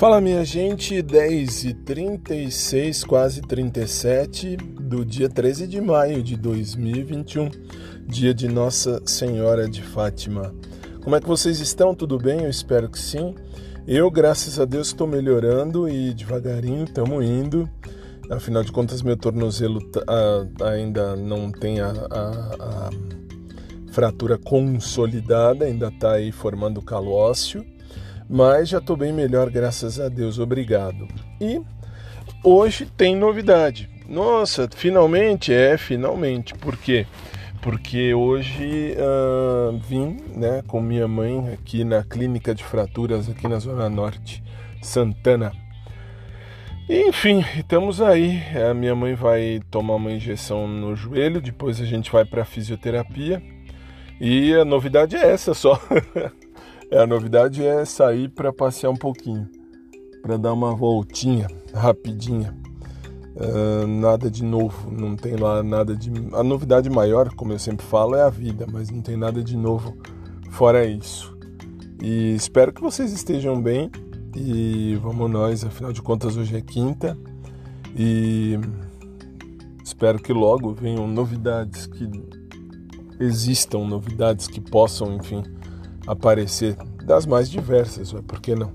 Fala minha gente, 10 e 36, quase 37 do dia 13 de maio de 2021, dia de Nossa Senhora de Fátima. Como é que vocês estão? Tudo bem? Eu espero que sim. Eu, graças a Deus, estou melhorando e devagarinho estamos indo. Afinal de contas, meu tornozelo ainda não tem a, a, a fratura consolidada, ainda está aí formando calo ósseo mas já estou bem melhor, graças a Deus, obrigado. E hoje tem novidade. Nossa, finalmente é, finalmente. Por quê? Porque hoje uh, vim né, com minha mãe aqui na clínica de fraturas aqui na Zona Norte, Santana. Enfim, estamos aí. A minha mãe vai tomar uma injeção no joelho, depois a gente vai para fisioterapia. E a novidade é essa só. É, a novidade é sair para passear um pouquinho, para dar uma voltinha rapidinha. Uh, nada de novo, não tem lá nada de. A novidade maior, como eu sempre falo, é a vida, mas não tem nada de novo fora isso. E espero que vocês estejam bem e vamos nós, afinal de contas, hoje é quinta e espero que logo venham novidades, que existam novidades que possam, enfim aparecer das mais diversas, por que não?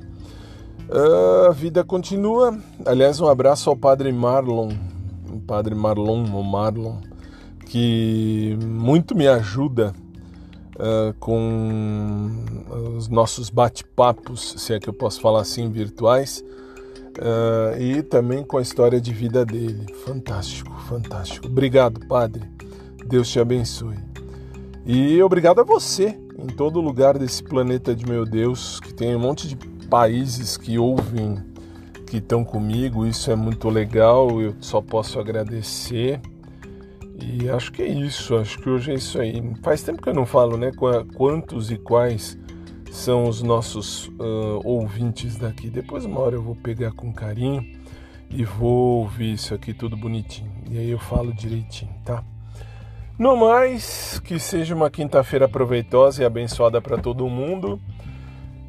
A vida continua. Aliás, um abraço ao padre Marlon, o padre Marlon ou Marlon, que muito me ajuda uh, com os nossos bate-papos, se é que eu posso falar assim, virtuais, uh, e também com a história de vida dele. Fantástico, fantástico. Obrigado, padre. Deus te abençoe. E obrigado a você em todo lugar desse planeta de meu Deus, que tem um monte de países que ouvem, que estão comigo. Isso é muito legal, eu só posso agradecer. E acho que é isso, acho que hoje é isso aí. Faz tempo que eu não falo, né? Quantos e quais são os nossos uh, ouvintes daqui. Depois, uma hora, eu vou pegar com carinho e vou ouvir isso aqui tudo bonitinho. E aí eu falo direitinho, tá? No mais, que seja uma quinta-feira proveitosa e abençoada para todo mundo.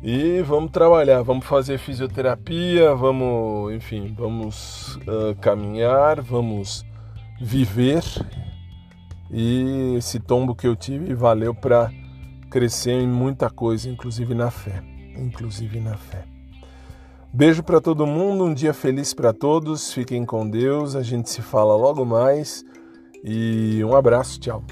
E vamos trabalhar, vamos fazer fisioterapia, vamos, enfim, vamos uh, caminhar, vamos viver. E esse tombo que eu tive valeu para crescer em muita coisa, inclusive na fé, inclusive na fé. Beijo para todo mundo, um dia feliz para todos. Fiquem com Deus. A gente se fala logo mais. E um abraço, tchau.